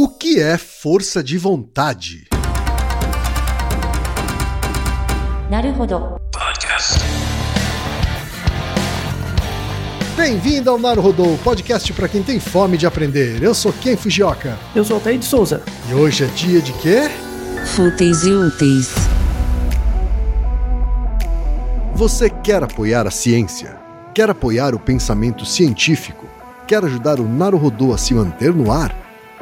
O que é força de vontade? Bem-vindo ao Naruhodô, podcast para quem tem fome de aprender. Eu sou Ken Fujioka. Eu sou Altair de Souza. E hoje é dia de quê? Fúteis e úteis. Você quer apoiar a ciência? Quer apoiar o pensamento científico? Quer ajudar o Naruhodô a se manter no ar?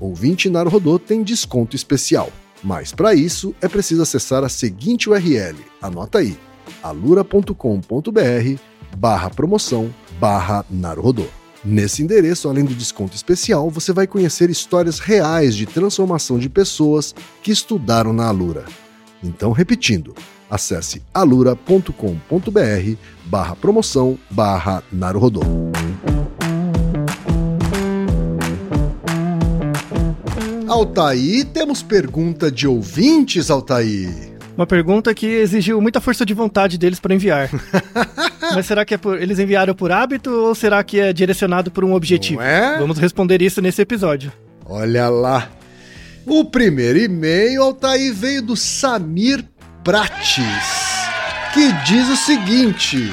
ouvinte Naruhodô tem desconto especial. Mas para isso é preciso acessar a seguinte URL, anota aí, alura.com.br barra promoção barra. Nesse endereço, além do desconto especial, você vai conhecer histórias reais de transformação de pessoas que estudaram na Alura. Então, repetindo, acesse alura.com.br barra promoção barra Naruhodô. Altaí, temos pergunta de ouvintes, Altaí. Uma pergunta que exigiu muita força de vontade deles para enviar. Mas será que é por, eles enviaram por hábito ou será que é direcionado por um objetivo? É? Vamos responder isso nesse episódio. Olha lá. O primeiro e-mail, Altaí, veio do Samir Prates, que diz o seguinte: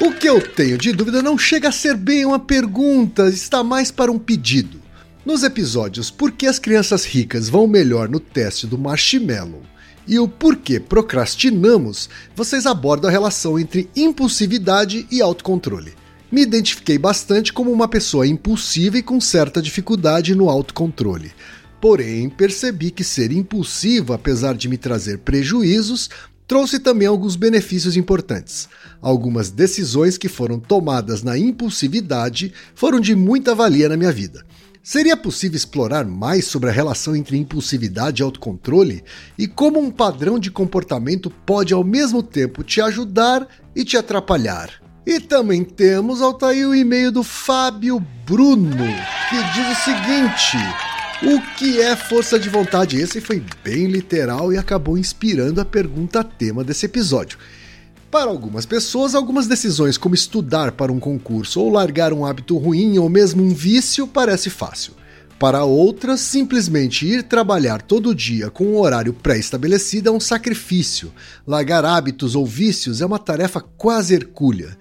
O que eu tenho de dúvida não chega a ser bem uma pergunta, está mais para um pedido. Nos episódios Por que as crianças ricas vão melhor no teste do marshmallow e o porquê procrastinamos, vocês abordam a relação entre impulsividade e autocontrole. Me identifiquei bastante como uma pessoa impulsiva e com certa dificuldade no autocontrole. Porém, percebi que ser impulsivo, apesar de me trazer prejuízos, trouxe também alguns benefícios importantes. Algumas decisões que foram tomadas na impulsividade foram de muita valia na minha vida. Seria possível explorar mais sobre a relação entre impulsividade e autocontrole e como um padrão de comportamento pode ao mesmo tempo te ajudar e te atrapalhar? E também temos, Altair, o e-mail do Fábio Bruno, que diz o seguinte: O que é força de vontade? Esse foi bem literal e acabou inspirando a pergunta tema desse episódio. Para algumas pessoas, algumas decisões como estudar para um concurso ou largar um hábito ruim ou mesmo um vício parece fácil. Para outras, simplesmente ir trabalhar todo dia com um horário pré-estabelecido é um sacrifício. Largar hábitos ou vícios é uma tarefa quase hercúlea.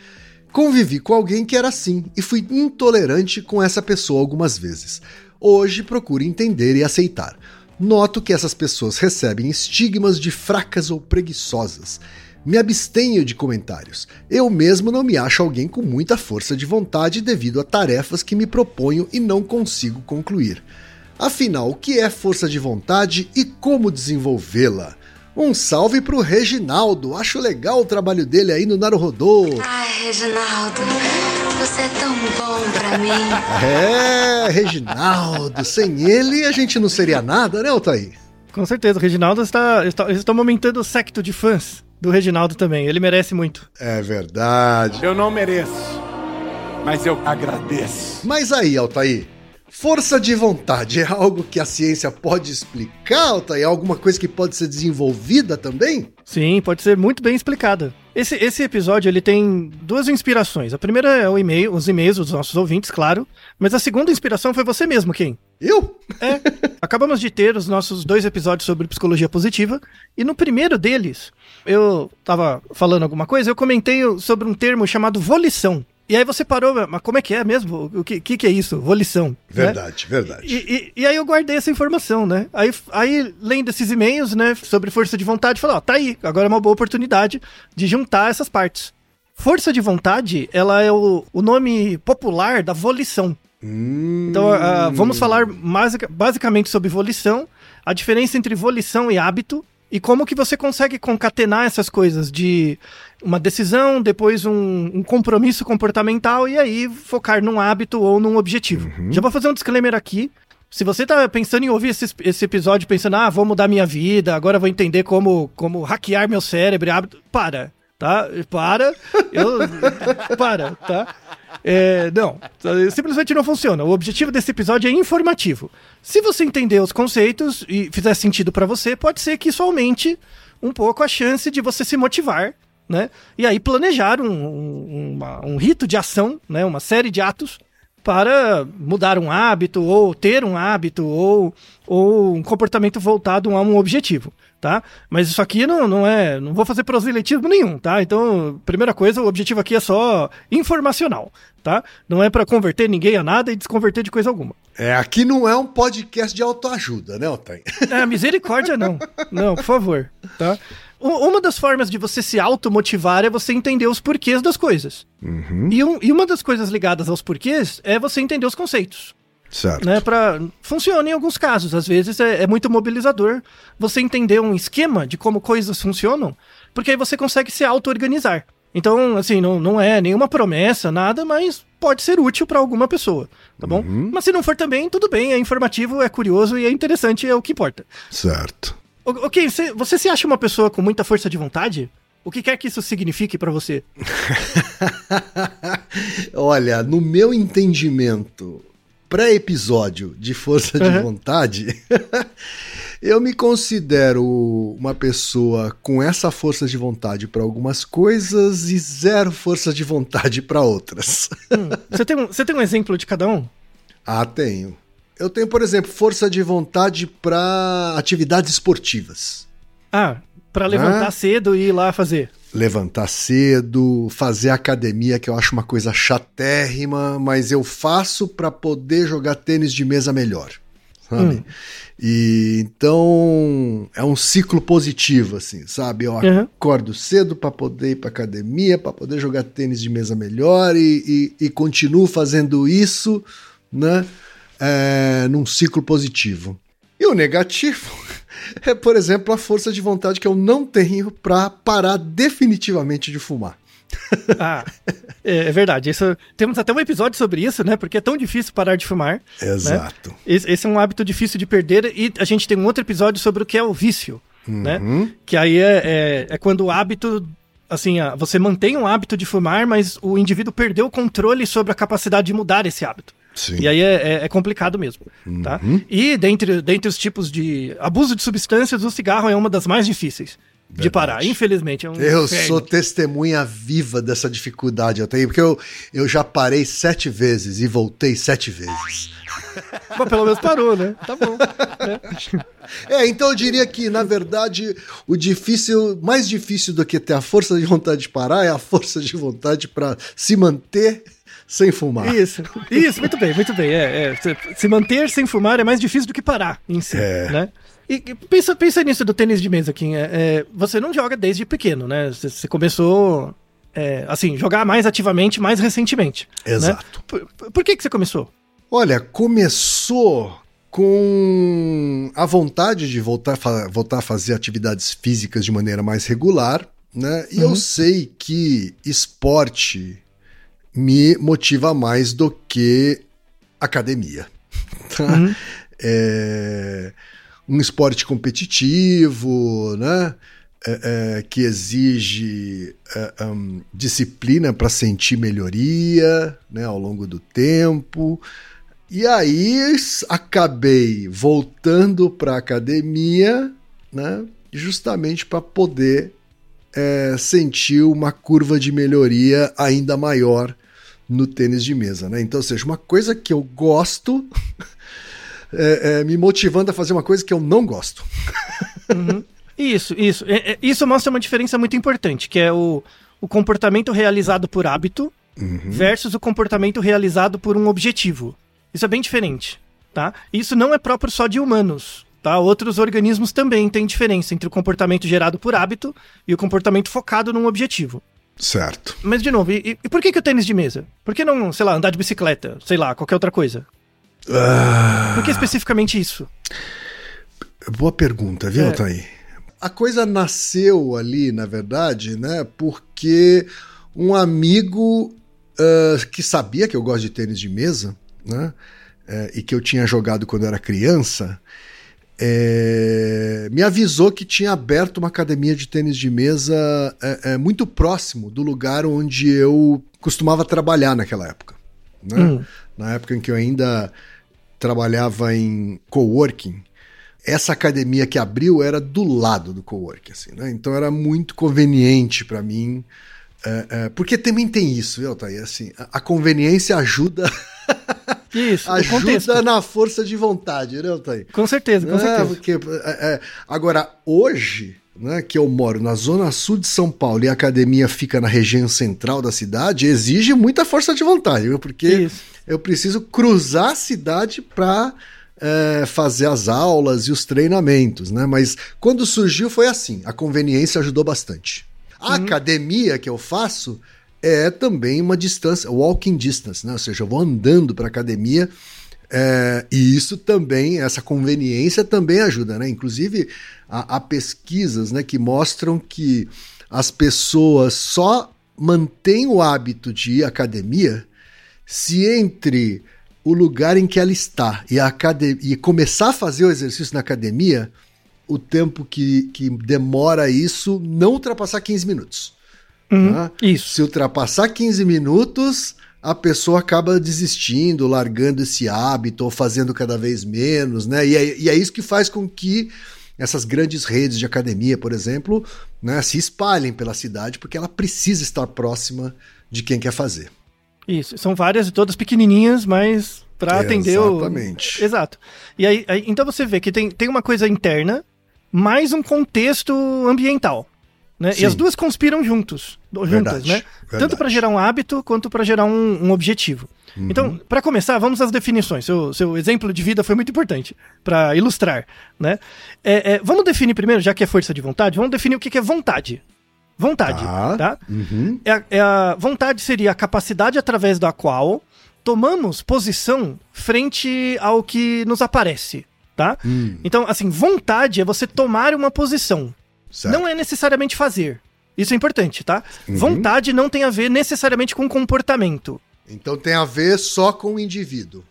Convivi com alguém que era assim e fui intolerante com essa pessoa algumas vezes. Hoje procuro entender e aceitar. Noto que essas pessoas recebem estigmas de fracas ou preguiçosas. Me abstenho de comentários. Eu mesmo não me acho alguém com muita força de vontade devido a tarefas que me proponho e não consigo concluir. Afinal, o que é força de vontade e como desenvolvê-la? Um salve pro Reginaldo, acho legal o trabalho dele aí no Naruhodô. Ai, Reginaldo, você é tão bom pra mim. É, Reginaldo, sem ele a gente não seria nada, né, Altair? Com certeza, o Reginaldo está, está, eles estão aumentando o secto de fãs do Reginaldo também. Ele merece muito. É verdade. Eu não mereço, mas eu agradeço. Mas aí, Altair, força de vontade é algo que a ciência pode explicar, Altair? É alguma coisa que pode ser desenvolvida também? Sim, pode ser muito bem explicada. Esse, esse episódio ele tem duas inspirações. A primeira é o e-mail, os e-mails dos nossos ouvintes, claro. Mas a segunda inspiração foi você mesmo, quem? Eu? É. Acabamos de ter os nossos dois episódios sobre psicologia positiva. E no primeiro deles, eu tava falando alguma coisa, eu comentei sobre um termo chamado volição. E aí você parou, mas como é que é mesmo? O que, que, que é isso? Volição. Verdade, né? verdade. E, e, e, aí eu guardei essa informação, né? Aí, aí lendo esses e-mails, né, sobre força de vontade, falei, ó, tá aí, agora é uma boa oportunidade de juntar essas partes. Força de vontade, ela é o, o nome popular da volição. Hum. Então, uh, vamos falar basicamente sobre volição, a diferença entre volição e hábito, e como que você consegue concatenar essas coisas de uma decisão, depois um, um, compromisso comportamental e aí focar num hábito ou num objetivo. Uhum. Já vou fazer um disclaimer aqui. Se você tá pensando em ouvir esse, esse episódio pensando, ah, vou mudar minha vida, agora vou entender como, como hackear meu cérebro, hábito, para, tá? Para, eu, para, tá? É, não, simplesmente não funciona. O objetivo desse episódio é informativo. Se você entender os conceitos e fizer sentido para você, pode ser que isso aumente um pouco a chance de você se motivar, né? E aí planejar um, um, uma, um rito de ação, né? Uma série de atos para mudar um hábito ou ter um hábito ou, ou um comportamento voltado a um objetivo tá? Mas isso aqui não, não é. Não vou fazer proselitismo nenhum, tá? Então, primeira coisa, o objetivo aqui é só informacional, tá? Não é para converter ninguém a nada e desconverter de coisa alguma. É, aqui não é um podcast de autoajuda, né, Otávio? É, misericórdia não. Não, por favor, tá? Uma das formas de você se automotivar é você entender os porquês das coisas. Uhum. E, um, e uma das coisas ligadas aos porquês é você entender os conceitos. Certo. Né, pra... Funciona em alguns casos, às vezes é, é, muito mobilizador você entender um esquema de como coisas funcionam, porque aí você consegue se auto-organizar. Então, assim, não, não é nenhuma promessa, nada, mas pode ser útil para alguma pessoa, tá bom? Uhum. Mas se não for também, tudo bem, é informativo, é curioso e é interessante, é o que importa. Certo. Ok, você, você se acha uma pessoa com muita força de vontade? O que quer que isso signifique para você? Olha, no meu entendimento, pré-episódio de força de uhum. vontade, eu me considero uma pessoa com essa força de vontade para algumas coisas e zero força de vontade para outras. Hum. Você, tem um, você tem um exemplo de cada um? Ah, tenho. Eu tenho, por exemplo, força de vontade para atividades esportivas. Ah, para levantar ah. cedo e ir lá fazer levantar cedo, fazer academia, que eu acho uma coisa chatérrima, mas eu faço para poder jogar tênis de mesa melhor. Sabe? Hum. E então é um ciclo positivo, assim, sabe? Eu uhum. acordo cedo para poder ir para academia, para poder jogar tênis de mesa melhor e, e, e continuo fazendo isso, né? É, num ciclo positivo. E o negativo é, por exemplo, a força de vontade que eu não tenho para parar definitivamente de fumar. ah, é, é, verdade. Isso, temos até um episódio sobre isso, né? Porque é tão difícil parar de fumar. Né? Exato. Né? Esse, esse, é um hábito difícil de perder e a gente tem um outro episódio sobre o que é o vício, né? uhum. né? Que aí é, é, é quando o hábito assim, você mantém um hábito de fumar, mas o indivíduo perdeu o controle sobre a capacidade de mudar esse hábito. Sim. E aí é, é, é complicado mesmo, tá? uhum. tá? E dentre, dentre os tipos de abuso de substâncias, o cigarro é uma das mais difíceis. Verdade. de parar, infelizmente. É um eu inferno. sou testemunha viva dessa dificuldade eu tenho, porque eu, eu já parei sete vezes e voltei sete vezes. Mas pelo menos parou, né? Tá bom. É. é, então eu diria que, na verdade, o difícil, mais difícil do que ter a força de vontade de parar é a força de vontade para se manter sem fumar. Isso, isso, muito bem, muito bem. É, é, se manter sem fumar é mais difícil do que parar em si, é. né? E pensa, pensa nisso do tênis de mesa, Kim. É, é você não joga desde pequeno, né? Você, você começou, é, assim, jogar mais ativamente mais recentemente. Né? Exato. Né? Por, por, que, que você começou? Olha, começou com a vontade de voltar, voltar a fazer atividades físicas de maneira mais regular, né? E uhum. eu sei que esporte me motiva mais do que academia. Tá? Uhum. É um esporte competitivo, né? É, é, que exige é, um, disciplina para sentir melhoria né, ao longo do tempo. E aí acabei voltando para a academia, né, justamente para poder é, sentiu uma curva de melhoria ainda maior no tênis de mesa, né? Então, ou seja, uma coisa que eu gosto é, é, me motivando a fazer uma coisa que eu não gosto. Uhum. Isso, isso. É, é, isso mostra uma diferença muito importante, que é o, o comportamento realizado por hábito uhum. versus o comportamento realizado por um objetivo. Isso é bem diferente, tá? Isso não é próprio só de humanos, tá? Outros organismos também têm diferença entre o comportamento gerado por hábito e o comportamento focado num objetivo. Certo. Mas, de novo, e, e por que, que o tênis de mesa? Por que não, sei lá, andar de bicicleta? Sei lá, qualquer outra coisa? Ah... Por que especificamente isso? Boa pergunta, viu, é. Thaí? A coisa nasceu ali, na verdade, né? Porque um amigo uh, que sabia que eu gosto de tênis de mesa, né? Uh, e que eu tinha jogado quando era criança, é, me avisou que tinha aberto uma academia de tênis de mesa é, é, muito próximo do lugar onde eu costumava trabalhar naquela época. Né? Hum. Na época em que eu ainda trabalhava em coworking, essa academia que abriu era do lado do coworking, assim, né? Então era muito conveniente para mim, é, é, porque também tem isso, viu, Thaí? Assim, a, a conveniência ajuda Isso, ajuda na força de vontade, né, Thaí? Com certeza, com é, certeza. Porque, é, é, agora, hoje, né, que eu moro na zona sul de São Paulo e a academia fica na região central da cidade, exige muita força de vontade, viu? Porque Isso. eu preciso cruzar a cidade para é, fazer as aulas e os treinamentos, né? Mas quando surgiu foi assim, a conveniência ajudou bastante. A uhum. academia que eu faço é também uma distância, walking distance, né? Ou seja, eu vou andando para academia é, e isso também, essa conveniência também ajuda, né? Inclusive, há, há, pesquisas né, que mostram que as pessoas só mantêm o hábito de ir à academia se entre o lugar em que ela está e, a academia, e começar a fazer o exercício na academia, o tempo que, que demora isso não ultrapassar 15 minutos. Uhum, né? Isso. Se ultrapassar 15 minutos, a pessoa acaba desistindo, largando esse hábito ou fazendo cada vez menos, né? E é, e é isso que faz com que essas grandes redes de academia, por exemplo, né, se espalhem pela cidade, porque ela precisa estar próxima de quem quer fazer. Isso, são várias, todas pequenininhas, mas para atender o... Exatamente. Exato. E aí, aí, então você vê que tem, tem uma coisa interna, mais um contexto ambiental. Né? E as duas conspiram juntos, juntas, verdade, né? Verdade. Tanto para gerar um hábito quanto para gerar um, um objetivo. Uhum. Então, para começar, vamos às definições. Seu, seu exemplo de vida foi muito importante para ilustrar, né? É, é, vamos definir primeiro, já que é força de vontade, vamos definir o que, que é vontade. Vontade, ah, tá? Uhum. É, é, a vontade seria a capacidade através da qual tomamos posição frente ao que nos aparece, tá? Hum. Então, assim, vontade é você tomar uma posição. Certo. Não é necessariamente fazer. Isso é importante, tá? Uhum. Vontade não tem a ver necessariamente com comportamento. Então tem a ver só com o indivíduo.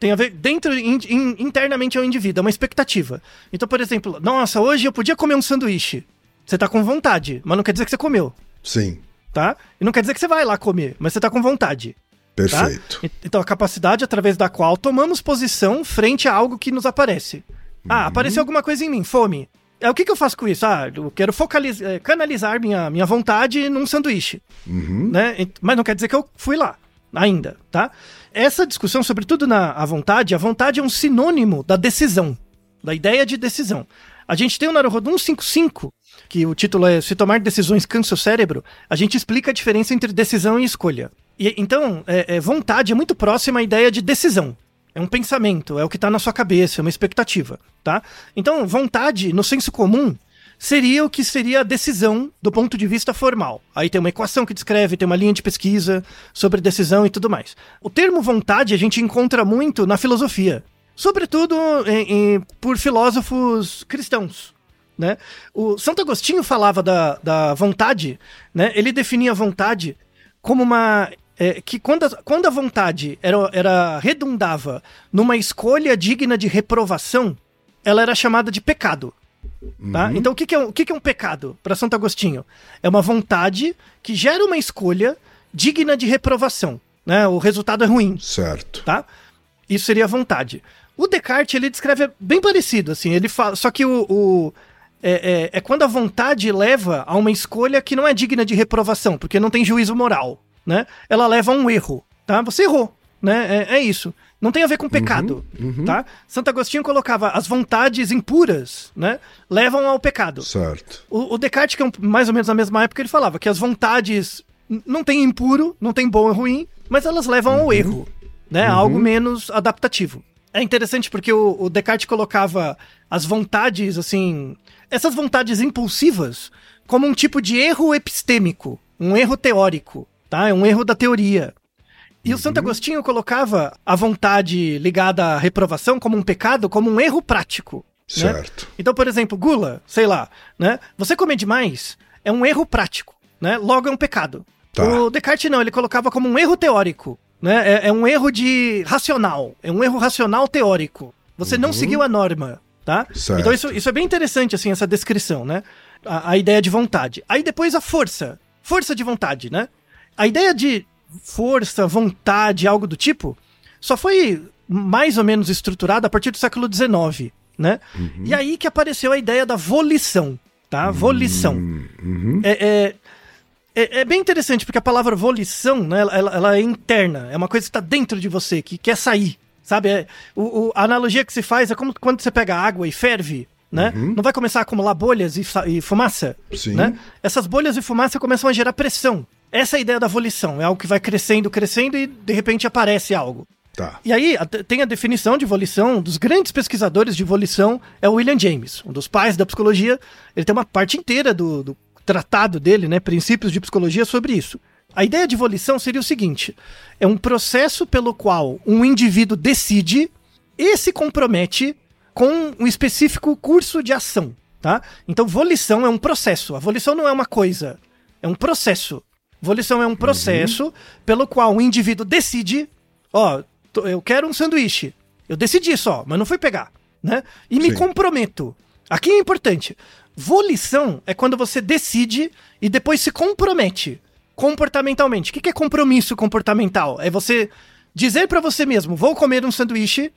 Tem a ver dentro, in, in, internamente ao indivíduo, é uma expectativa. Então, por exemplo, nossa, hoje eu podia comer um sanduíche. Você tá com vontade, mas não quer dizer que você comeu. Sim. Tá? E não quer dizer que você vai lá comer, mas você tá com vontade. Tá? Perfeito. Tá? Então, a capacidade através da qual tomamos posição frente a algo que nos aparece. Ah, uhum. apareceu alguma coisa em mim, fome. É, o que, que eu faço com isso? Ah, eu quero focalizar, é, canalizar minha, minha vontade num sanduíche. Uhum. Né? Mas não quer dizer que eu fui lá, ainda, tá? Essa discussão, sobretudo na a vontade, a vontade é um sinônimo da decisão, da ideia de decisão. A gente tem o Naruhodo 155, que o título é Se Tomar Decisões Cansa o Cérebro, a gente explica a diferença entre decisão e escolha. E, então, é, é, vontade é muito próxima à ideia de decisão. É um pensamento, é o que está na sua cabeça, é uma expectativa, tá? Então, vontade, no senso comum, seria o que seria a decisão do ponto de vista formal. Aí tem uma equação que descreve, tem uma linha de pesquisa sobre decisão e tudo mais. O termo vontade a gente encontra muito na filosofia, sobretudo em, em, por filósofos cristãos. Né? O Santo Agostinho falava da, da vontade, né? ele definia a vontade como uma é, que quando a, quando a vontade era, era redundava numa escolha digna de reprovação, ela era chamada de pecado. Tá? Uhum. Então, o, que, que, é, o que, que é um pecado para Santo Agostinho? É uma vontade que gera uma escolha digna de reprovação. Né? O resultado é ruim. Certo. Tá? Isso seria a vontade. O Descartes ele descreve bem parecido, assim. Ele fala, só que o, o é, é, é quando a vontade leva a uma escolha que não é digna de reprovação, porque não tem juízo moral, né? Ela leva a um erro, tá? Você errou, né? É, é isso. Não tem a ver com pecado, uhum. tá? Santo Agostinho colocava as vontades impuras, né? Levam ao pecado. Certo. O, o Descartes, que é um- mais ou menos na mesma época, ele falava que as vontades não tem impuro, não tem bom e ruim, mas elas levam ao erro, né? Algo menos adaptativo. É interessante porque o, o Descartes colocava as vontades, assim, essas vontades impulsivas como um tipo de erro epistêmico, um erro teórico, tá? É um erro da teoria. E o Santo Agostinho colocava a vontade ligada à reprovação como um pecado, como um erro prático. né? Certo. Então, por exemplo, gula, sei lá, né? Você comer demais é um erro prático, né? Logo é um pecado. Tá. O Descartes não, ele colocava como um erro teórico, né? É, é um erro de racional, é um erro racional teórico. Você não seguiu a norma, tá? Certo. Então isso, isso é bem interessante, assim, essa descrição, né? A, a ideia de vontade. Aí depois a força, força de vontade, né? A ideia de força, vontade, algo do tipo, só foi mais ou menos estruturada a partir do século XIX, né? E aí que apareceu a ideia da volição, tá? Volição. É, é, é, é bem interessante, porque a palavra volição, né, ela, ela- é interna, é uma coisa que está dentro de você, que quer sair, sabe? É, o, o- a analogia que se faz é como quando você pega água e ferve, né? Não vai começar a acumular bolhas e, e fumaça, Sim. né? Essas bolhas e fumaça começam a gerar pressão. Essa é a ideia da volição, é algo que vai crescendo, crescendo e de repente aparece algo. Tá. E aí tem a definição de volição, um dos grandes pesquisadores de volição é o William James, um dos pais da psicologia. Ele tem uma parte inteira do, do tratado dele, né, Princípios de Psicologia, sobre isso. A ideia de volição seria o seguinte: é um processo pelo qual um indivíduo decide e se compromete com um específico curso de ação, tá? Então volição é um processo. A volição não é uma coisa, é um processo. Volição é um processo pelo qual o indivíduo decide, ó, tô- eu quero um sanduíche. Eu decidi só, mas não fui pegar, né? E me Sim. comprometo. Aqui é importante. Volição é quando você decide e depois se compromete comportamentalmente. O que é compromisso comportamental? É você dizer pra você mesmo, vou comer um sanduíche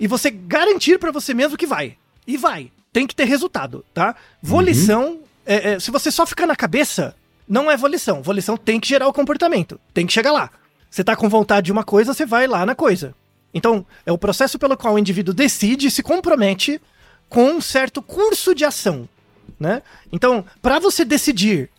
e você garantir pra você mesmo que vai. E vai. Tem que ter resultado, tá? Volição, é- é, se você só ficar na cabeça, não é volição. Volição tem que gerar o comportamento. Tem que chegar lá. Você tá com vontade de uma coisa, você vai lá na coisa. Então, é o processo pelo qual o indivíduo decide e se compromete com um certo curso de ação, né? Então, para você decidir,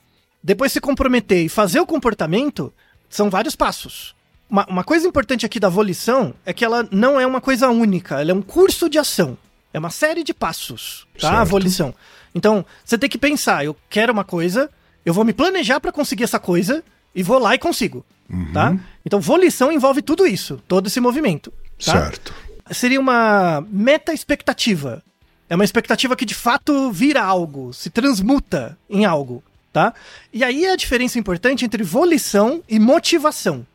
depois se comprometer e fazer o comportamento, são vários passos. Uma, uma coisa importante aqui da volição é que ela não é uma coisa única, ela é um curso de ação. É uma série de passos, tá? A Certo. volição. Então, você tem que pensar, eu quero uma coisa, eu vou me planejar para conseguir essa coisa e vou lá e consigo, tá? Então, volição envolve tudo isso, todo esse movimento, tá? Certo. seria uma meta expectativa. É uma expectativa que de fato vira algo, se transmuta em algo, tá? E aí é a diferença importante entre volição e motivação.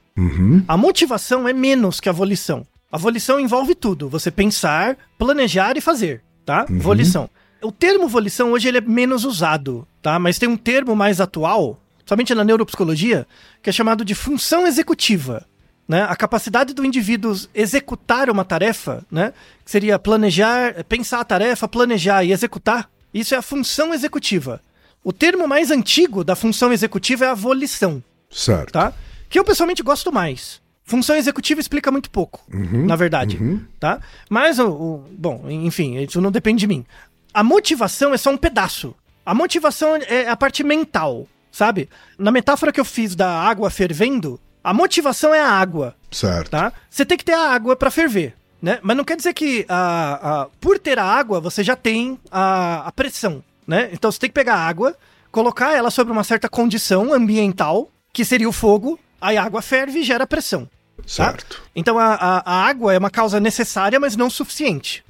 A motivação é menos que a volição. A volição envolve tudo, você pensar, planejar e fazer, tá? Volição. O termo volição hoje ele é menos usado, tá? Mas tem um termo mais atual, somente na neuropsicologia, que é chamado de função executiva né? A capacidade do indivíduo executar uma tarefa, né? Que seria planejar, pensar a tarefa, planejar e executar. Isso é a função executiva. O termo mais antigo da função executiva é a volição, Certo. tá? Que eu pessoalmente gosto mais. Função executiva explica muito pouco, na verdade, tá? Mas o, o- bom, enfim, isso não depende de mim. A motivação é só um pedaço. A motivação é a parte mental, sabe? Na metáfora que eu fiz da água fervendo, a motivação é a água, Certo. tá? Você tem que ter a água pra ferver, né? Mas não quer dizer que a, a- por ter a água você já tem a, a pressão, né? Então você tem que pegar a água, colocar ela sobre uma certa condição ambiental, que seria o fogo, aí a água ferve e gera pressão. Tá? Certo. Então a, a, a água é uma causa necessária, mas não suficiente.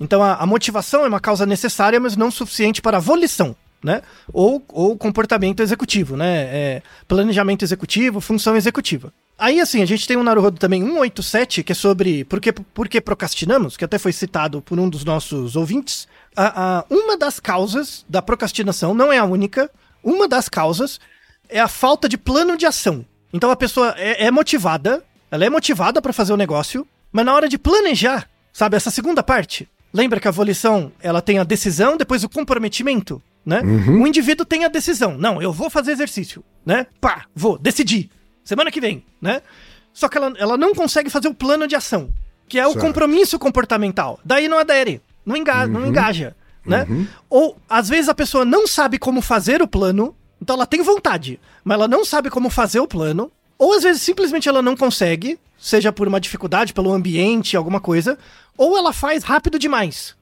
Então a, a motivação é uma causa necessária, mas não suficiente para a volição, né? Ou, ou comportamento executivo, né? É, planejamento executivo, função executiva. Aí, assim, a gente tem um Naruhodo também 187, que é sobre por que, por que procrastinamos, que até foi citado por um dos nossos ouvintes. A, a- uma das causas da procrastinação, não é a única, uma das causas é a falta de plano de ação. Então a pessoa é, é motivada, ela é motivada para fazer o negócio, mas na hora de planejar, sabe, essa segunda parte, Lembra que a volição, ela tem a decisão, depois o comprometimento, né? O indivíduo tem a decisão. Não, eu vou fazer exercício, né? Pá, vou, decidi. Semana que vem, né? Só que ela, ela não consegue fazer o plano de ação, que é o Certo. compromisso comportamental. Daí não adere, não, enga não engaja, né? Ou, às vezes, a pessoa não sabe como fazer o plano, então ela tem vontade, mas ela não sabe como fazer o plano, ou às vezes simplesmente ela não consegue, seja por uma dificuldade, pelo ambiente, alguma coisa, ou ela faz rápido demais.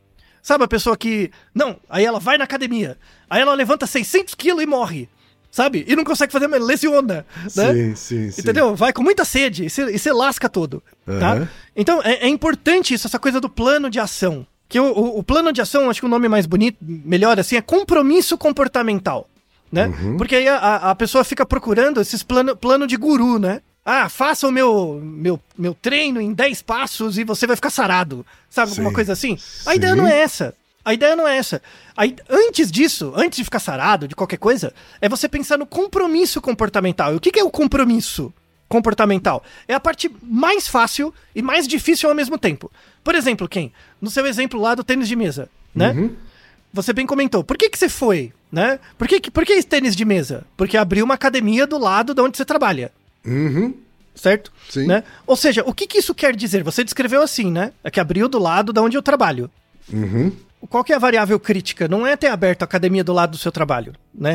Sabe a pessoa que. Não, aí ela vai na academia, aí ela levanta 600 quilos e morre, sabe? E não consegue fazer, mas lesiona, né? Sim, sim, sim. Entendeu? Vai com muita sede e você, lasca todo, tá? Aham. Então, é, é importante isso, essa coisa do plano de ação. Que o, o- o plano de ação, acho que o nome mais bonito, melhor assim, é compromisso comportamental, né? Porque aí a- a, a pessoa fica procurando esses plano, plano de guru, né? Ah, faça o meu, meu, meu treino em 10 passos e você vai ficar sarado. Sabe, alguma Sim. coisa assim? A ideia Sim. não é essa. A ideia não é essa. Aí, antes disso, antes de ficar sarado, de qualquer coisa, é você pensar no compromisso comportamental. E o que, que é o compromisso comportamental? É a parte mais fácil e mais difícil ao mesmo tempo. Por exemplo, quem? No seu exemplo lá do tênis de mesa, né? Você bem comentou. Por que, que você foi, né? Por que, por que tênis de mesa? Porque abriu uma academia do lado de onde você trabalha Uhum. certo? Sim. Né? Ou seja, o que, que isso quer dizer? Você descreveu assim, né? É que abriu do lado da onde eu trabalho. Uhum. Qual que é a variável crítica? Não é ter aberto a academia do lado do seu trabalho. Né?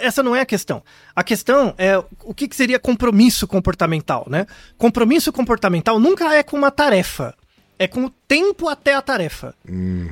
Essa não é a questão. A questão é o que, que seria compromisso comportamental, né? Compromisso comportamental nunca é com uma tarefa. É com o tempo até a tarefa.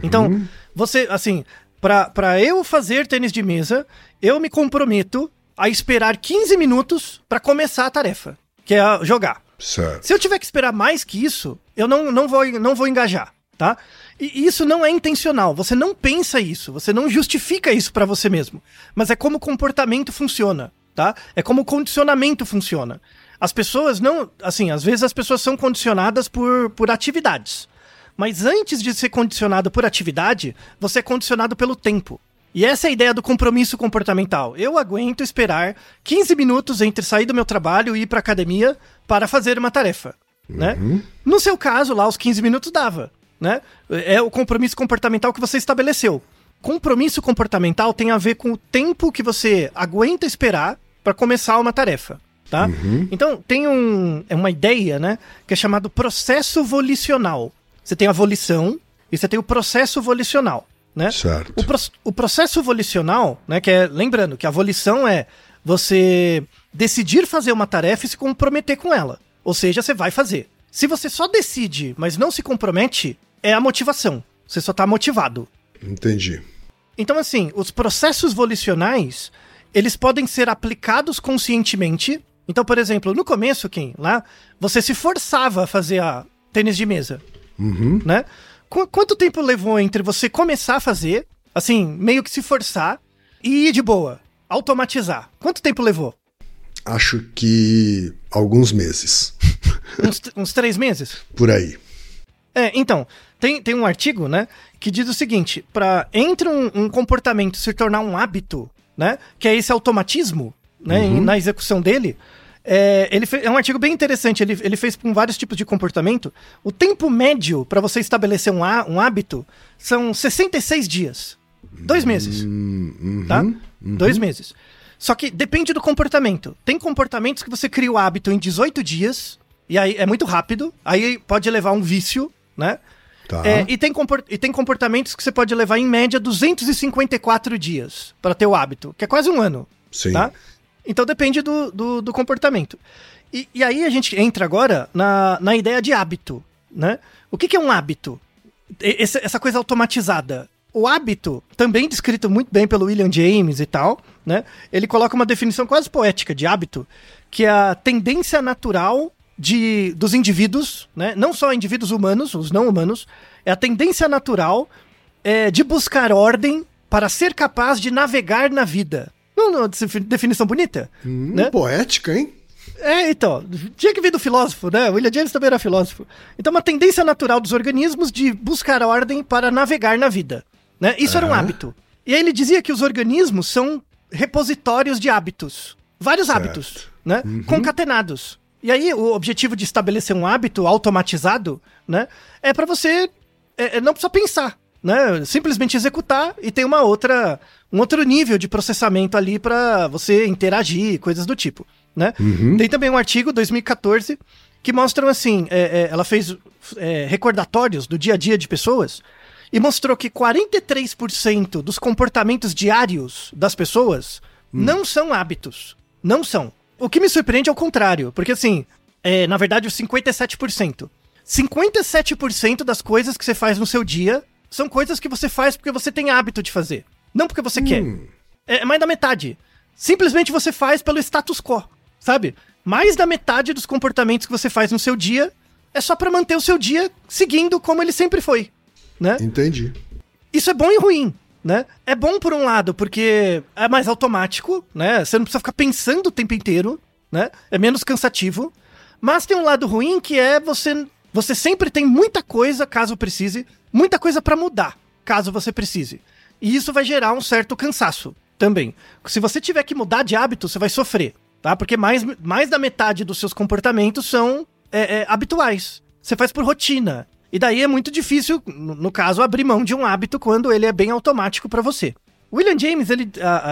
Então, você, assim, pra pra eu fazer tênis de mesa, eu me comprometo a esperar 15 minutos pra começar a tarefa, que é jogar. Certo. Se eu tiver que esperar mais que isso, eu não, não, vou, não vou engajar, tá? E isso não é intencional. Você não pensa isso, você não justifica isso pra você mesmo. Mas é como o comportamento funciona, tá? É como o condicionamento funciona. As pessoas não. Assim, às vezes as pessoas são condicionadas por, por atividades. Mas antes de ser condicionado por atividade, você é condicionado pelo tempo. E essa é a ideia do compromisso comportamental. Eu aguento esperar 15 minutos entre sair do meu trabalho e ir para academia para fazer uma tarefa, né? No seu caso, lá os 15 minutos dava, né? É o compromisso comportamental que você estabeleceu. Compromisso comportamental tem a ver com o tempo que você aguenta esperar para começar uma tarefa, tá? Então, tem um, é uma ideia, né, que é chamado processo volicional. Você tem a volição e você tem o processo volicional, né? Certo. O, pro- o processo volicional, né, que é, lembrando que a volição é você decidir fazer uma tarefa e se comprometer com ela. Ou seja, você vai fazer. Se você só decide, mas não se compromete, é a motivação. Você só tá motivado. Entendi. Então, assim, os processos volicionais, eles podem ser aplicados conscientemente. Então, por exemplo, no começo, Kim, lá, você se forçava a fazer a tênis de mesa, né? Qu- quanto tempo levou entre você começar a fazer, assim, meio que se forçar, e ir de boa, automatizar? Quanto tempo levou? Acho que alguns meses. Uns, uns três meses? Por aí. É, então, tem, tem um artigo, né, que diz o seguinte, para entre um, um comportamento se tornar um hábito, né, que é esse automatismo, né, em- na execução dele, é, ele fe- é um artigo bem interessante, ele, ele fez com vários tipos de comportamento, o tempo médio para você estabelecer um, há- um hábito são 66 dias, dois meses, tá? Dois meses. Só que depende do comportamento. Tem comportamentos que você cria o hábito em 18 dias, e aí é muito rápido, aí pode levar a um vício, né? Tá. É, e, tem e tem comportamentos que você pode levar em média 254 dias para ter o hábito, que é quase um ano. Sim. Tá? Então depende do, do, do comportamento. E, e aí a gente entra agora na, na ideia de hábito, né? O que, que é um hábito? Essa coisa automatizada. O hábito, também descrito muito bem pelo William James e tal, né? Ele coloca uma definição quase poética de hábito, que é a tendência natural de, dos indivíduos, né? Não só indivíduos humanos, os não humanos, é a tendência natural é, de buscar ordem para ser capaz de navegar na vida. Não, não, defi- definição bonita, Hum, né? Poética, hein? É, então, tinha que vir do filósofo, né? William James também era filósofo. Então, uma tendência natural dos organismos de buscar ordem para navegar na vida, né? Isso era um hábito. E aí ele dizia que os organismos são repositórios de hábitos, vários Certo. hábitos, né? Concatenados. E aí o objetivo de estabelecer um hábito automatizado, né, é para você é, é, não precisa pensar, né? Simplesmente executar e tem uma outra, um outro nível de processamento ali para você interagir, coisas do tipo, né? Uhum. Tem também um artigo, 2014, que mostram assim, é, é, ela fez é, recordatórios do dia a dia de pessoas e mostrou que 43% dos comportamentos diários das pessoas não são hábitos. Não são. O que me surpreende é o contrário, porque assim, é, na verdade, os 57%. 57% das coisas que você faz no seu dia são coisas que você faz porque você tem hábito de fazer. Não porque você quer. É é mais da metade. Simplesmente você faz pelo status quo, sabe? Mais da metade dos comportamentos que você faz no seu dia é só pra manter o seu dia seguindo como ele sempre foi, né? Entendi. Isso é bom e ruim, né? É bom por um lado, porque é mais automático, né? Você não precisa ficar pensando o tempo inteiro, né? É menos cansativo. Mas tem um lado ruim que é você você sempre tem muita coisa, caso precise, muita coisa pra mudar, caso você precise. E isso vai gerar um certo cansaço também. Se você tiver que mudar de hábito, você vai sofrer, tá? Porque mais, mais da metade dos seus comportamentos são é, é, habituais. Você faz por rotina. E daí é muito difícil, no, caso, abrir mão de um hábito quando ele é bem automático pra você. William James ele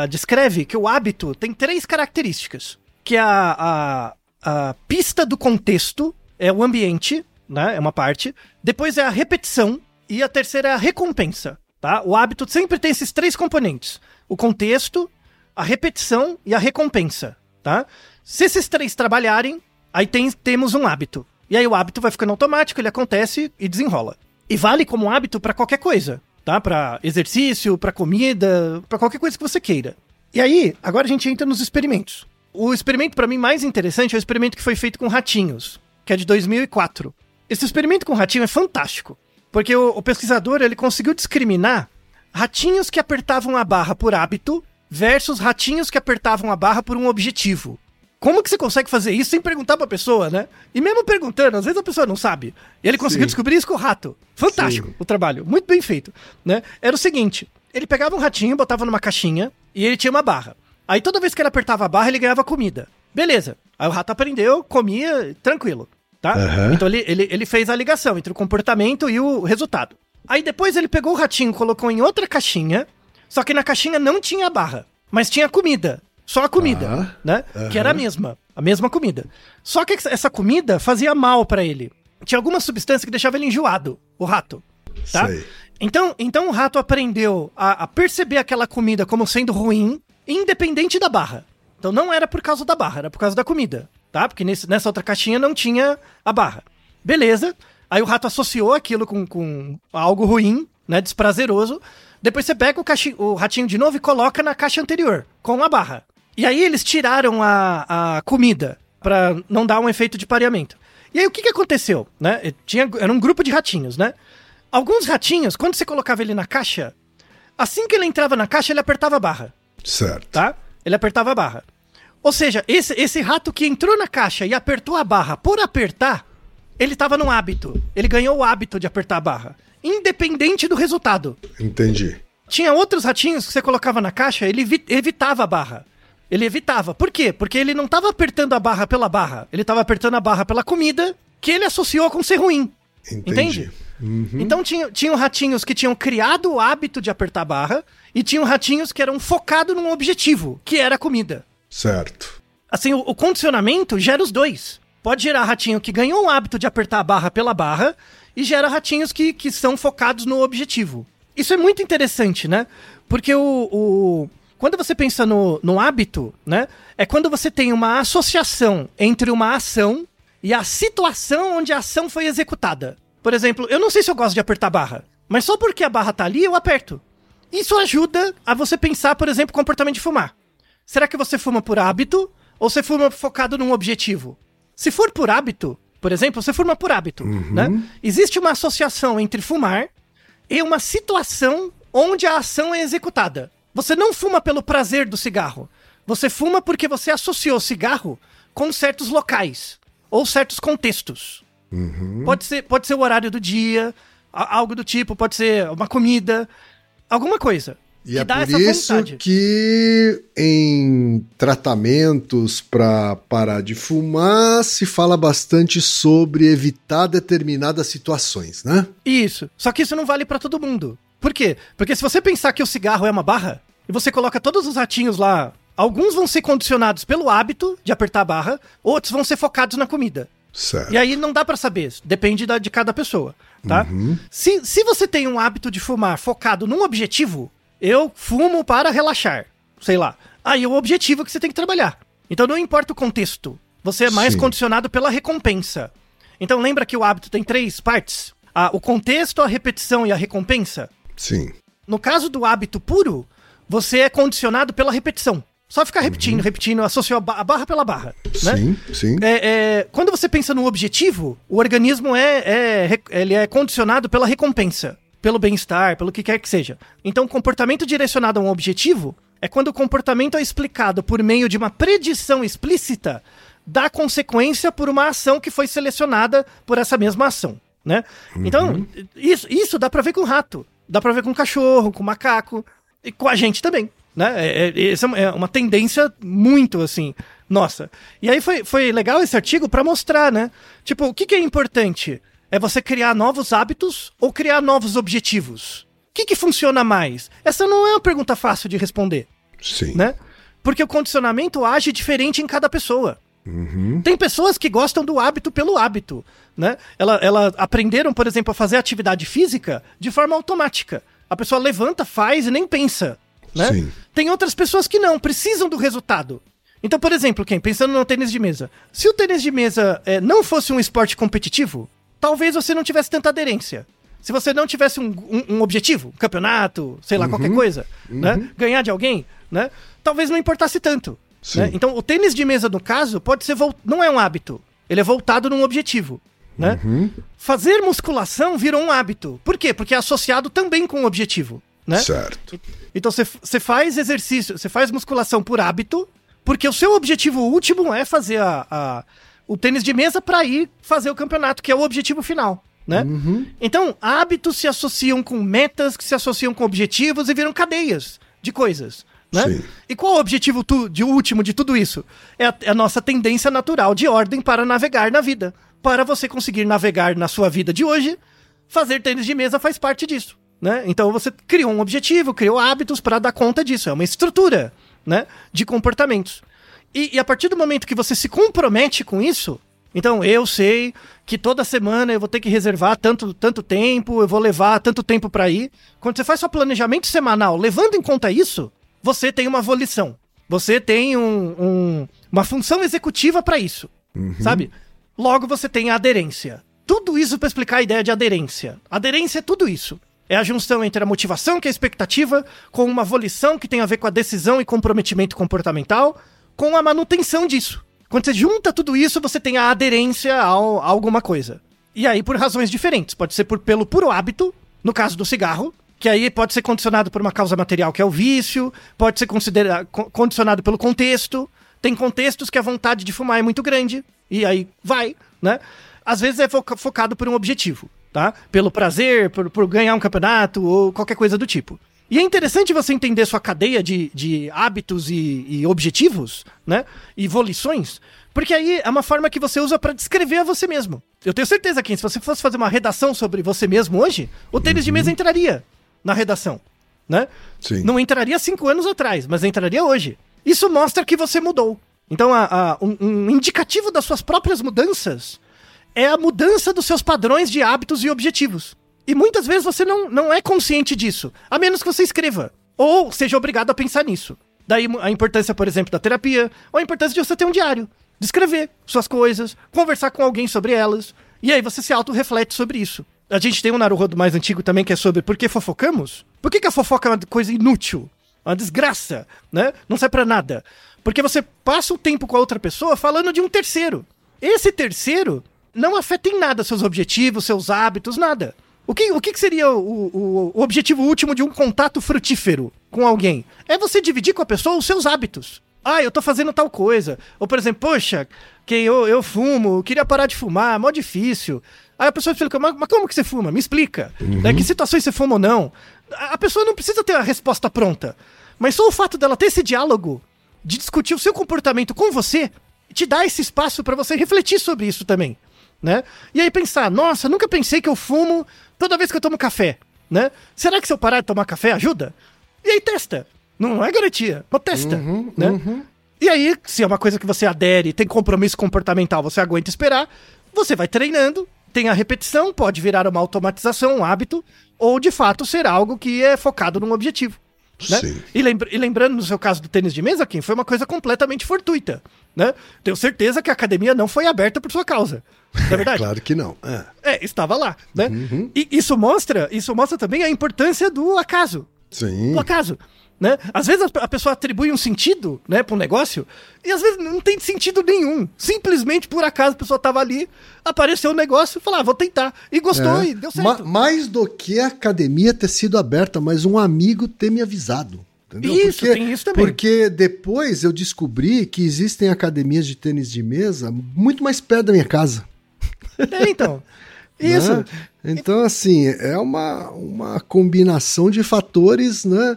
descreve que o hábito tem três características, que a, a, a pista do contexto é o ambiente, né? É uma parte. Depois é a repetição e a terceira é a recompensa, tá? O hábito sempre tem esses três componentes: o contexto, a repetição e a recompensa, tá? Se esses três trabalharem, aí tem, temos um hábito. E aí o hábito vai ficando automático, ele acontece e desenrola. E vale como hábito pra qualquer coisa, tá? Pra exercício, pra comida, pra qualquer coisa que você queira. E aí, agora a gente entra nos experimentos. O experimento pra mim mais interessante é o experimento que foi feito com ratinhos, que é de 2004. Esse experimento com ratinho é fantástico, porque o, o pesquisador ele conseguiu discriminar ratinhos que apertavam a barra por hábito versus ratinhos que apertavam a barra por um objetivo. Como que você consegue fazer isso sem perguntar pra pessoa, né? E mesmo perguntando, às vezes a pessoa não sabe. E ele conseguiu Sim. descobrir isso com o rato. Fantástico Sim. o trabalho, muito bem feito, né? Era o seguinte, ele pegava um ratinho, botava numa caixinha e ele tinha uma barra. Aí toda vez que ele apertava a barra, ele ganhava comida. Beleza. Aí o rato aprendeu, comia, tranquilo, tá? Aham. Então ele, ele, ele fez a ligação entre o comportamento e o resultado. Aí depois ele pegou o ratinho, colocou em outra caixinha, só que na caixinha não tinha a barra, mas tinha comida. Só a comida, Ah, né? Que era a mesma, a mesma comida. Só que essa comida fazia mal pra ele. Tinha alguma substância que deixava ele enjoado, o rato, tá? Sei. Então, então o rato aprendeu a, a perceber aquela comida como sendo ruim, independente da barra. Então não era por causa da barra, era por causa da comida, tá? Porque nesse- nessa outra caixinha não tinha a barra. Beleza. Aí o rato associou aquilo com, com algo ruim, né? Desprazeroso. Depois você pega o, o ratinho de novo e coloca na caixa anterior, com a barra. E aí eles tiraram a, a comida pra não dar um efeito de pareamento. E aí o que, que aconteceu, né? Tinha, era um grupo de ratinhos, né? Alguns ratinhos, quando você colocava ele na caixa, assim que ele entrava na caixa, ele apertava a barra Certo. tá? Ele apertava a barra. Ou seja, esse, esse rato que entrou na caixa e apertou a barra por apertar, ele tava num hábito. Ele ganhou o hábito de apertar a barra. Independente do resultado. Entendi. Tinha outros ratinhos que você colocava na caixa, ele evi- evitava a barra. Ele evitava. Por quê? Porque ele não tava apertando a barra pela barra. Ele tava apertando a barra pela comida que ele associou com ser ruim. Entendi. Entende? Então tinha, tinham ratinhos que tinham criado o hábito de apertar a barra e tinham ratinhos que eram focados num objetivo, que era a comida. Certo. Assim, o, o condicionamento gera os dois. Pode gerar ratinho que ganhou o hábito de apertar a barra pela barra e gera ratinhos que, que são focados no objetivo. Isso é muito interessante, né? Porque o, o- quando você pensa no, no hábito, né? É quando você tem uma associação entre uma ação e a situação onde a ação foi executada. Por exemplo, eu não sei se eu gosto de apertar barra, mas só porque a barra tá ali, eu aperto. Isso ajuda a você pensar, por exemplo, comportamento de fumar. Será que você fuma por hábito ou você fuma focado num objetivo? Se for por hábito, por exemplo, você fuma por hábito, né? Existe uma associação entre fumar e uma situação onde a ação é executada. Você não fuma pelo prazer do cigarro. Você fuma porque você associou cigarro com certos locais ou certos contextos. Pode ser, pode ser o horário do dia, algo do tipo, pode ser uma comida, alguma coisa. E é por isso vontade. que em tratamentos para parar de fumar se fala bastante sobre evitar determinadas situações, né? Isso. Só que isso não vale para todo mundo. Por quê? Porque se você pensar que o cigarro é uma barra e você coloca todos os ratinhos lá, alguns vão ser condicionados pelo hábito de apertar a barra, outros vão ser focados na comida. Certo. E aí não dá para saber, depende da, de cada pessoa, tá? Uhum. Se, se você tem um hábito de fumar focado num objetivo, eu fumo para relaxar, sei lá. Aí é o objetivo que você tem que trabalhar. Então não importa o contexto, você é mais Sim. condicionado pela recompensa. Então lembra que o hábito tem três partes? Ah, o contexto, a repetição e a recompensa? Sim. No caso do hábito puro, você é condicionado pela repetição. Só ficar repetindo, uhum. repetindo, associou a barra pela barra. Né? Sim, sim. É, é, quando você pensa no objetivo, o organismo é, é, ele é condicionado pela recompensa, pelo bem-estar, pelo que quer que seja. Então, comportamento direcionado a um objetivo é quando o comportamento é explicado por meio de uma predição explícita da consequência por uma ação que foi selecionada por essa mesma ação. Né? Uhum. Então, isso, isso dá pra ver com rato, dá pra ver com cachorro, com macaco, e com a gente também. Né? É, é, essa é uma tendência muito assim, nossa. E aí foi, foi legal esse artigo para mostrar, né? Tipo, o que, que é importante? É você criar novos hábitos ou criar novos objetivos? O que, que funciona mais? Essa não é uma pergunta fácil de responder. Sim. Né? Porque o condicionamento age diferente em cada pessoa. Uhum. Tem pessoas que gostam do hábito pelo hábito, né? Elas ela aprenderam, por exemplo, a fazer atividade física de forma automática. A pessoa levanta, faz e nem pensa né? Sim. Tem outras pessoas que não, precisam do resultado. Então, por exemplo, quem pensando no tênis de mesa, se o tênis de mesa é, não fosse um esporte competitivo, talvez você não tivesse tanta aderência. Se você não tivesse um, um, um objetivo, um campeonato, sei lá, uhum. qualquer coisa, né? uhum. né? Ganhar de alguém, né? Talvez não importasse tanto. Né? Então, o tênis de mesa, no caso, pode ser não é um hábito. Ele é voltado num objetivo. Né? Uhum. Fazer musculação virou um hábito. Por quê? Porque é associado também com o objetivo. Né? Certo. Então você faz exercício, você faz musculação por hábito, porque o seu objetivo último é fazer a, a o tênis de mesa para ir fazer o campeonato, que é o objetivo final. Né? Uhum. Então, hábitos se associam com metas, que se associam com objetivos e viram cadeias de coisas. Né? E qual é o objetivo tu, de último de tudo isso? É a, é a nossa tendência natural de ordem para navegar na vida. Para você conseguir navegar na sua vida de hoje, fazer tênis de mesa faz parte disso. Né? Então você criou um objetivo, criou hábitos para dar conta disso. É uma estrutura né, de comportamentos. E, e, a partir do momento que você se compromete com isso, então eu sei que toda semana eu vou ter que reservar tanto, tanto tempo, eu vou levar tanto tempo para ir. Quando você faz seu planejamento semanal, levando em conta isso, você tem uma volição. Você tem um, um, uma função executiva para isso. Uhum. Sabe? Logo você tem a aderência. Tudo isso para explicar a ideia de aderência. Aderência é tudo isso. É a junção entre a motivação, que é a expectativa, com uma volição, que tem a ver com a decisão e comprometimento comportamental, com a manutenção disso. Quando você junta tudo isso, você tem a aderência a, alguma coisa. E aí, por razões diferentes. Pode ser por, pelo puro hábito, no caso do cigarro, que aí pode ser condicionado por uma causa material, que é o vício, pode ser considerado, condicionado pelo contexto. Tem contextos que a vontade de fumar é muito grande, e aí vai, né? Às vezes é focado por um objetivo tá? Pelo prazer, por, por ganhar um campeonato ou qualquer coisa do tipo. E é interessante você entender sua cadeia de, de hábitos e, e objetivos, né? E volições, porque aí é uma forma que você usa para descrever a você mesmo. Eu tenho certeza que se você fosse fazer uma redação sobre você mesmo hoje, o tênis uhum. de mesa entraria na redação, né? Sim. Não entraria cinco anos atrás, mas entraria hoje. Isso mostra que você mudou. Então, a, a, um, um indicativo das suas próprias mudanças é a mudança dos seus padrões de hábitos e objetivos. E muitas vezes você não, não é consciente disso, a menos que você escreva. Ou seja obrigado a pensar nisso. Daí a importância, por exemplo, da terapia, ou a importância de você ter um diário, de escrever suas coisas, conversar com alguém sobre elas, e aí você se auto-reflete sobre isso. A gente tem um Naruhodo mais antigo também que é sobre por que fofocamos? Por que, que a fofoca é uma coisa inútil? Uma desgraça, né? Não serve pra nada. Porque você passa o tempo com a outra pessoa falando de um terceiro. Esse terceiro não afeta em nada seus objetivos, seus hábitos, nada. O que, o que seria o, o, o, objetivo último de um contato frutífero com alguém? É você dividir com a pessoa os seus hábitos. Ah, eu tô fazendo tal coisa. Ou, por exemplo, poxa, que eu, eu fumo, queria parar de fumar, é mó difícil. Aí a pessoa explica, mas, mas como que você fuma? Me explica. Uhum. Né, que situações você fuma ou não? A a pessoa não precisa ter a resposta pronta. Mas só o fato dela ter esse diálogo, de discutir o seu comportamento com você, te dá esse espaço pra você refletir sobre isso também, né? E aí pensar, nossa, nunca pensei que eu fumo toda vez que eu tomo café, né? Será que se eu parar de tomar café ajuda? E aí testa. Não é garantia, mas testa, né? E aí, se é uma coisa que você adere, tem compromisso comportamental, você aguenta esperar, você vai treinando, tem a repetição, pode virar uma automatização, um hábito, ou de fato ser algo que é focado num objetivo. Né? E, lembra- e lembrando no seu caso do tênis de mesa, Kim, foi uma coisa completamente fortuita. Né? Tenho certeza que a academia não foi aberta por sua causa. É verdade? Claro que não. É. É, estava lá, né? Uhum. E isso mostra, isso mostra também a importância do acaso. Sim. Do acaso. Né? Às vezes a pessoa atribui um sentido né, para um negócio e às vezes não tem sentido nenhum. Simplesmente por acaso a pessoa estava ali, apareceu o negócio e falou: ah, vou tentar. E gostou É. e deu Ma- certo. mais do que a academia ter sido aberta, mas um amigo ter me avisado. Entendeu? Isso, porque, tem isso também. Porque depois eu descobri que existem academias de tênis de mesa muito mais perto da minha casa. É, então. Isso. né? Então, assim, é uma, uma combinação de fatores, né?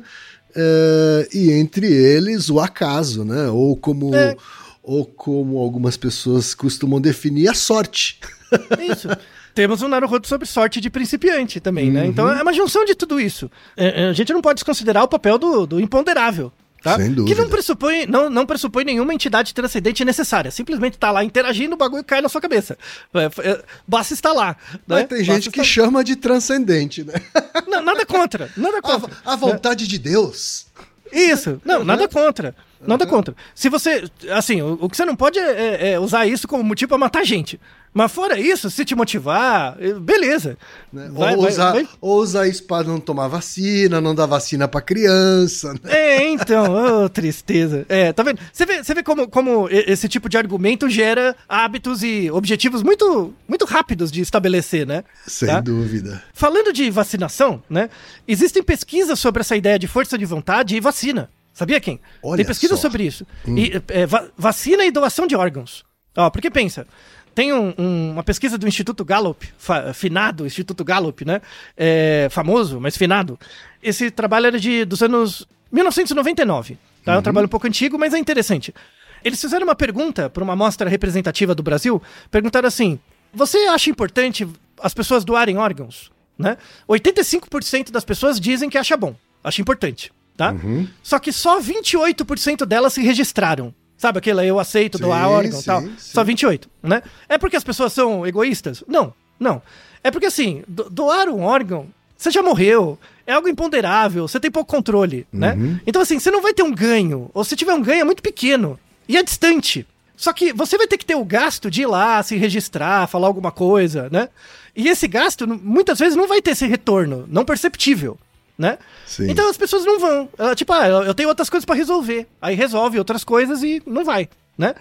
É, e entre eles o acaso, né? Ou como, É. ou como algumas pessoas costumam definir, a sorte. Isso. Temos um Naruhodo sobre sorte de principiante também, né? Então Uhum. é uma junção de tudo isso. É, é, a gente não pode desconsiderar o papel do, do imponderável. Tá? Sem Que dúvida. não pressupõe, não, não pressupõe nenhuma entidade transcendente necessária. Simplesmente tá lá interagindo, o bagulho cai na sua cabeça. É, é, basta estar lá. Mas né? tem Basta gente que estar- chama de transcendente, né? Não, nada contra. Nada contra. A, a vontade de Deus. Isso. Não, nada contra. Nada contra. Se você. Assim, o, o que você não pode é, é- é usar isso como motivo pra matar gente. Mas fora isso, se te motivar, eh, beleza. Né? Vai- ou, vai- usar, vai- ou usar isso pra não tomar vacina, não dar vacina pra criança. Né? É, então, ô, tristeza. É, tá vendo? Você vê, você vê como, como esse tipo de argumento gera hábitos e objetivos muito, muito rápidos de estabelecer, né? Sem Tá? dúvida. Falando de vacinação, né? Existem pesquisas sobre essa ideia de força de vontade e vacina. Sabia quem? Olha Tem pesquisa só. sobre isso. E, é, va- vacina e doação de órgãos. Ó, porque pensa, tem um- um- uma pesquisa do Instituto Gallup, finado Instituto Gallup, né? É, famoso, mas finado. Esse trabalho era de, dos anos 1999. Tá? É um trabalho um pouco antigo, mas é interessante. Eles fizeram uma pergunta para uma amostra representativa do Brasil. Perguntaram assim: Você acha importante as pessoas doarem órgãos? Né? 85% das pessoas dizem que acha bom, acha importante. Tá? Só que só 28% delas se registraram. Sabe aquela eu aceito doar órgão e tal? sim. Só 28, né? É porque as pessoas são egoístas? Não, não. É porque assim, do- doar um órgão, você já morreu, é algo imponderável, você tem pouco controle, né? Então assim, você não vai ter um ganho, ou se tiver um ganho é muito pequeno e é distante. Só que você vai ter que ter o gasto de ir lá, se registrar, falar alguma coisa, né? E esse gasto, muitas vezes, não vai ter esse retorno, não perceptível, né? Sim. Então as pessoas não vão. Ela, tipo, ah, eu tenho outras coisas pra resolver. Aí resolve outras coisas e não vai, né?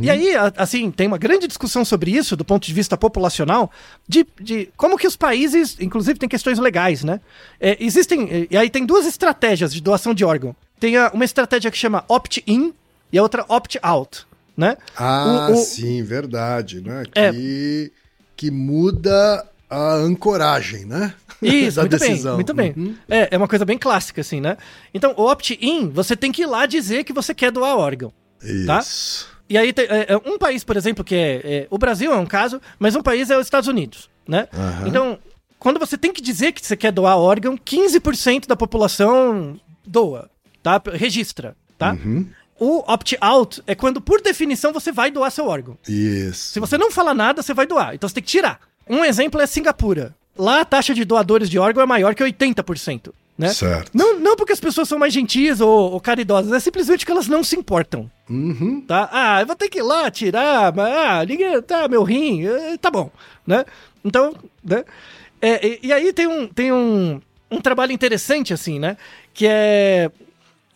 E aí, assim, tem uma grande discussão sobre isso, do ponto de vista populacional, de, de como que os países, inclusive tem questões legais, né? É, existem, e aí tem duas estratégias de doação de órgão. Tem uma estratégia que chama opt-in e a outra opt-out, né? Ah, O- o- sim, verdade, né? É. Que, que muda a ancoragem, né? Isso, da muito decisão. bem, muito bem. Uhum. É, é uma coisa bem clássica, assim, né? Então, o opt-in, você tem que ir lá dizer que você quer doar órgão. Tá? Isso. E aí, tem, é, é, um país, por exemplo, que é, é- O Brasil é um caso, mas um país é os Estados Unidos, né? Aham. Então, quando você tem que dizer que você quer doar órgão, 15% da população doa, tá? Registra, tá? Uhum. O opt-out é quando, por definição, você vai doar seu órgão. Isso. Se você não fala nada, você vai doar. Então você tem que tirar. Um exemplo é Singapura. Lá a taxa de doadores de órgão é maior que 80%. Né? Certo. Não, não porque as pessoas são mais gentis ou, ou caridosas, é simplesmente que elas não se importam. Uhum. Tá? Ah, eu vou ter que ir lá tirar, mas, ah, ninguém, tá, meu rim, eh, tá bom, né? Então, né? É, e, e aí tem um, tem um, um trabalho interessante, assim, né? Que é,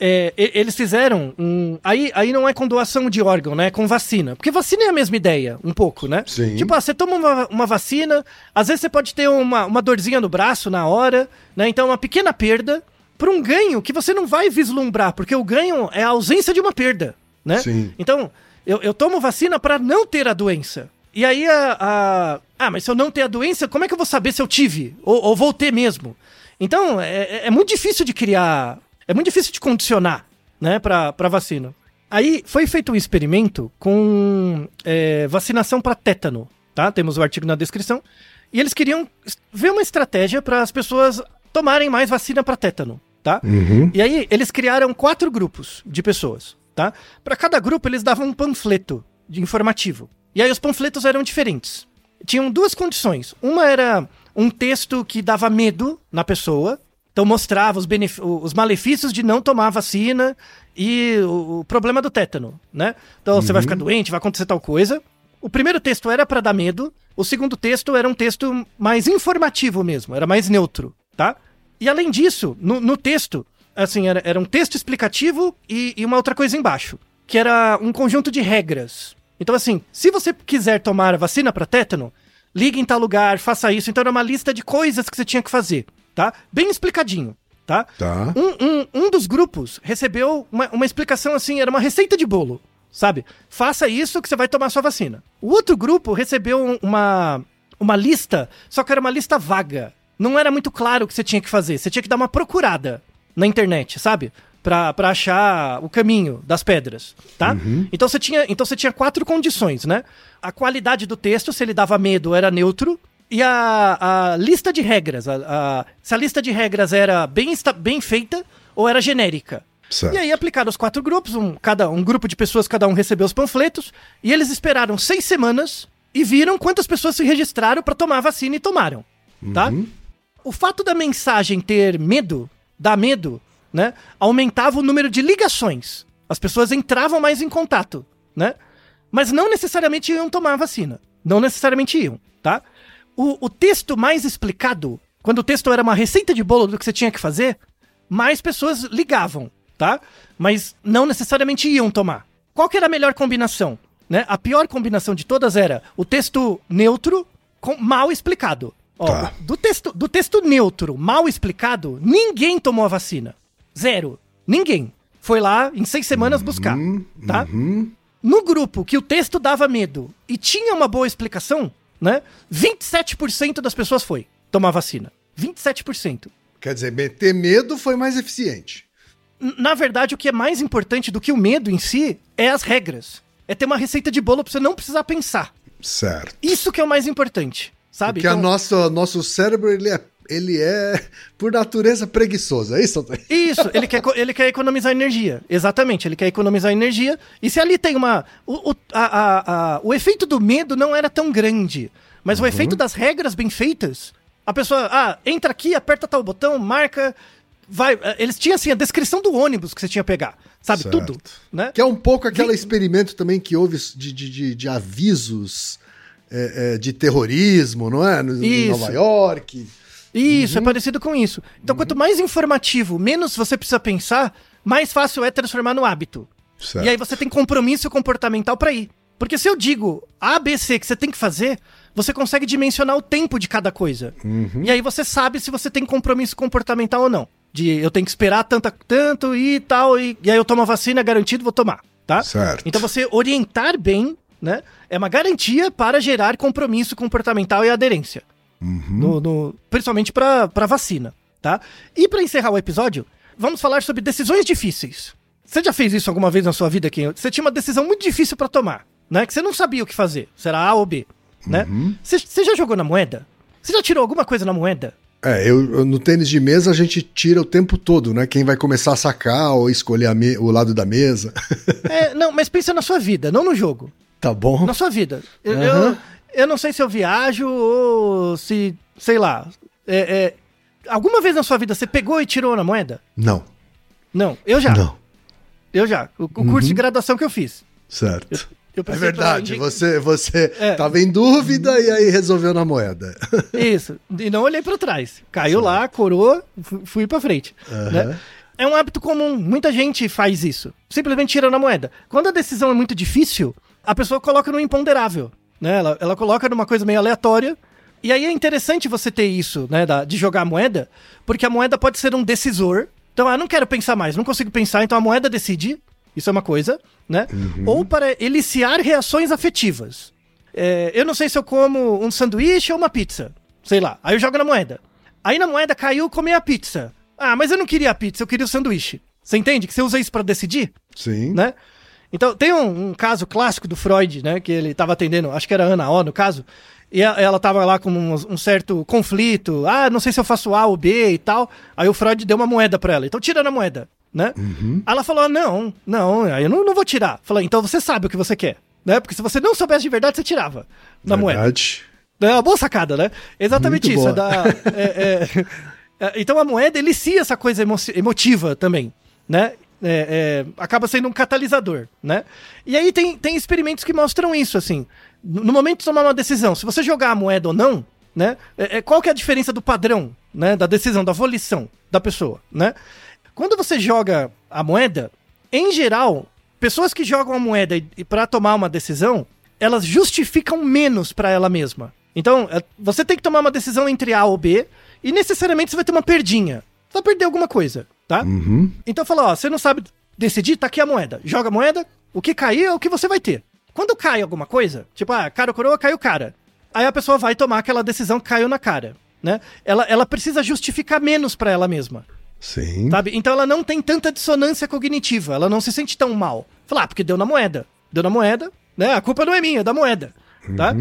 é, eles fizeram um, aí, aí não é com doação de órgão, né? É com vacina. Porque vacina é a mesma ideia, um pouco, né? Sim. Tipo, ah, você toma uma, uma vacina, às vezes você pode ter uma, uma dorzinha no braço na hora, né? Então, uma pequena perda por um ganho que você não vai vislumbrar, porque o ganho é a ausência de uma perda, né? Sim. Então, eu, eu tomo vacina para não ter a doença. E aí a, a- Ah, mas se eu não ter a doença, como é que eu vou saber se eu tive? Ou, ou vou ter mesmo? Então, é, é muito difícil de criar, é muito difícil de condicionar, né, pra, pra vacina. Aí foi feito um experimento com é, vacinação para tétano, tá? Temos o artigo na descrição. E eles queriam ver uma estratégia para as pessoas tomarem mais vacina para tétano, tá? Uhum. E aí eles criaram quatro grupos de pessoas, tá? Para cada grupo eles davam um panfleto de informativo. E aí os panfletos eram diferentes. Tinham duas condições. Uma era um texto que dava medo na pessoa, então mostrava os, os malefícios de não tomar a vacina e o, o problema do tétano, né? Então você vai ficar doente, vai acontecer tal coisa. O primeiro texto era para dar medo, o segundo texto era um texto mais informativo mesmo, era mais neutro, tá? E além disso, no, no texto, assim, era, era um texto explicativo e, e uma outra coisa embaixo, que era um conjunto de regras. Então, assim, se você quiser tomar a vacina para tétano, ligue em tal lugar, faça isso. Então, era uma lista de coisas que você tinha que fazer, tá? Bem explicadinho, tá? Tá. Um, um, um dos grupos recebeu uma, uma explicação assim, era uma receita de bolo, sabe? Faça isso que você vai tomar sua vacina. O outro grupo recebeu um- uma, uma lista, só que era uma lista vaga. Não era muito claro o que você tinha que fazer. Você tinha que dar uma procurada na internet, sabe? Pra, pra achar o caminho das pedras, tá? Então, você tinha, então você tinha quatro condições, né? A qualidade do texto, se ele dava medo, era neutro. E a, a lista de regras, a, a- se a lista de regras era bem, bem feita ou era genérica. Certo. E aí aplicaram os quatro grupos, um, cada, um grupo de pessoas, cada um recebeu os panfletos, e eles esperaram seis semanas e viram quantas pessoas se registraram para tomar a vacina e tomaram, tá? O fato da mensagem ter medo, dar medo, né, aumentava o número de ligações. As pessoas entravam mais em contato, né? Mas não necessariamente iam tomar a vacina. Não necessariamente iam, tá? O, o texto mais explicado, quando o texto era uma receita de bolo do que você tinha que fazer, mais pessoas ligavam, tá? Mas não necessariamente iam tomar. Qual que era a melhor combinação? Né? A pior combinação de todas era o texto neutro com mal explicado. Ó, Tá. do, texto, do texto neutro, mal explicado, ninguém tomou a vacina. Zero. Ninguém. Foi lá em seis semanas buscar, tá? No grupo que o texto dava medo e tinha uma boa explicação, né? 27% das pessoas foi tomar vacina. 27%. Quer dizer, meter medo foi mais eficiente. Na verdade, o que é mais importante do que o medo em si é as regras. É ter uma receita de bolo pra você não precisar pensar. Certo. Isso que é o mais importante, sabe? Porque Então- a nosso, nosso cérebro, ele é, ele é, por natureza, preguiçoso. É isso? Isso, ele quer, ele quer economizar energia. Exatamente, ele quer economizar energia. E se ali tem uma. O, o, a- a- a- o efeito do medo não era tão grande. Mas o efeito das regras bem feitas. A pessoa, ah, entra aqui, aperta tal botão, marca. Vai. eh, Eles tinham assim a descrição do ônibus que você tinha que pegar. Sabe? Certo. Tudo. Né? Que é um pouco aquele experimento também que houve de, de, de, de avisos é, é, de terrorismo, não é? No- Em. Nova York. Isso, é parecido com isso. Então, quanto mais informativo, menos você precisa pensar, mais fácil é transformar no hábito. Certo. E aí você tem compromisso comportamental pra ir. Porque se eu digo A, B, C que você tem que fazer, você consegue dimensionar o tempo de cada coisa. E aí você sabe se você tem compromisso comportamental ou não. De eu tenho que esperar tanta, tanto e tal, e, e aí eu tomo a vacina, garantido, vou tomar, tá? Certo. Então você orientar bem, né, é uma garantia para gerar compromisso comportamental e aderência. No, no- principalmente para vacina, tá? E para encerrar o episódio, vamos falar sobre decisões difíceis. Você já fez isso alguma vez na sua vida, Ken? Você tinha uma decisão muito difícil para tomar, né? Que você não sabia o que fazer. Será A ou B, né? Você você já jogou na moeda? Você já tirou alguma coisa na moeda? É, eu, no tênis de mesa a gente tira o tempo todo, né? Quem vai começar a sacar ou escolher a me- o lado da mesa. É, não, mas pensa na sua vida, não no jogo. tá bom. Na sua vida. Eu, Aham. eu, eu não sei se eu viajo ou se, sei lá. é, é, alguma vez na sua vida você pegou e tirou na moeda? Não, Não, eu já. não. Eu já. O, o curso de graduação que eu fiz. Certo. Eu É passei verdade, pela você, você É. tava em dúvida e aí resolveu na moeda. Isso. E não olhei pra trás. Caiu lá, coroa, fu- fui pra frente. né? É um hábito comum. Muita gente faz isso. Simplesmente tira na moeda. Quando a decisão é muito difícil, a pessoa coloca no imponderável. Né? Ela, ela coloca numa coisa meio aleatória. E aí é interessante você ter isso, né? da- de jogar a moeda, porque a moeda pode ser um decisor. Então, ah, não quero pensar mais, não consigo pensar, então a moeda decide. Isso é uma coisa, né? Ou para eliciar reações afetivas. É, eu não sei se eu como um sanduíche ou uma pizza. Sei lá. Aí eu jogo na moeda. Aí na moeda caiu comer a pizza. Ah, mas eu não queria a pizza, eu queria o sanduíche. Você entende? Que você usa isso pra decidir, Sim. né? Então, tem um, um caso clássico do Freud, né? Que ele tava atendendo, acho que era a Ana O, no caso. E a- ela tava lá com um, um certo conflito. Ah, não sei se eu faço A ou B e tal. Aí o Freud deu uma moeda pra ela. Então, tira na moeda, né? Aí ela falou, não, não, aí eu não, não vou tirar. Falou, então você sabe o que você quer, né? Porque se você não soubesse de verdade, você tirava da moeda. Verdade. É uma boa sacada, né? Exatamente Muito isso. é da- é- é- é, então a moeda elicia essa coisa emo- emotiva também, né? É, é, acaba sendo um catalisador, né? E aí tem, tem experimentos que mostram isso, assim. No momento de tomar uma decisão, se você jogar a moeda ou não, né? é- é, qual que é a diferença do padrão, né? Da decisão, da volição da pessoa, né? Quando você joga a moeda, em geral, pessoas que jogam a moeda para tomar uma decisão, elas justificam menos para ela mesma. Então, é, você tem que tomar uma decisão entre A ou B e necessariamente você vai ter uma perdinha. Você vai perder alguma coisa, tá? Uhum. Então fala, ó, você não sabe decidir, tá aqui a moeda. Joga a moeda, o que cair é o que você vai ter. Quando cai alguma coisa, tipo, ah, cara ou coroa, caiu cara. Aí a pessoa vai tomar aquela decisão que caiu na cara, né? Ela, ela precisa justificar menos pra ela mesma. Sim. Sabe? Então ela não tem tanta dissonância cognitiva, ela não se sente tão mal. Falar, ah, porque deu na moeda. Deu na moeda, né? A culpa não é minha, é da moeda. Tá?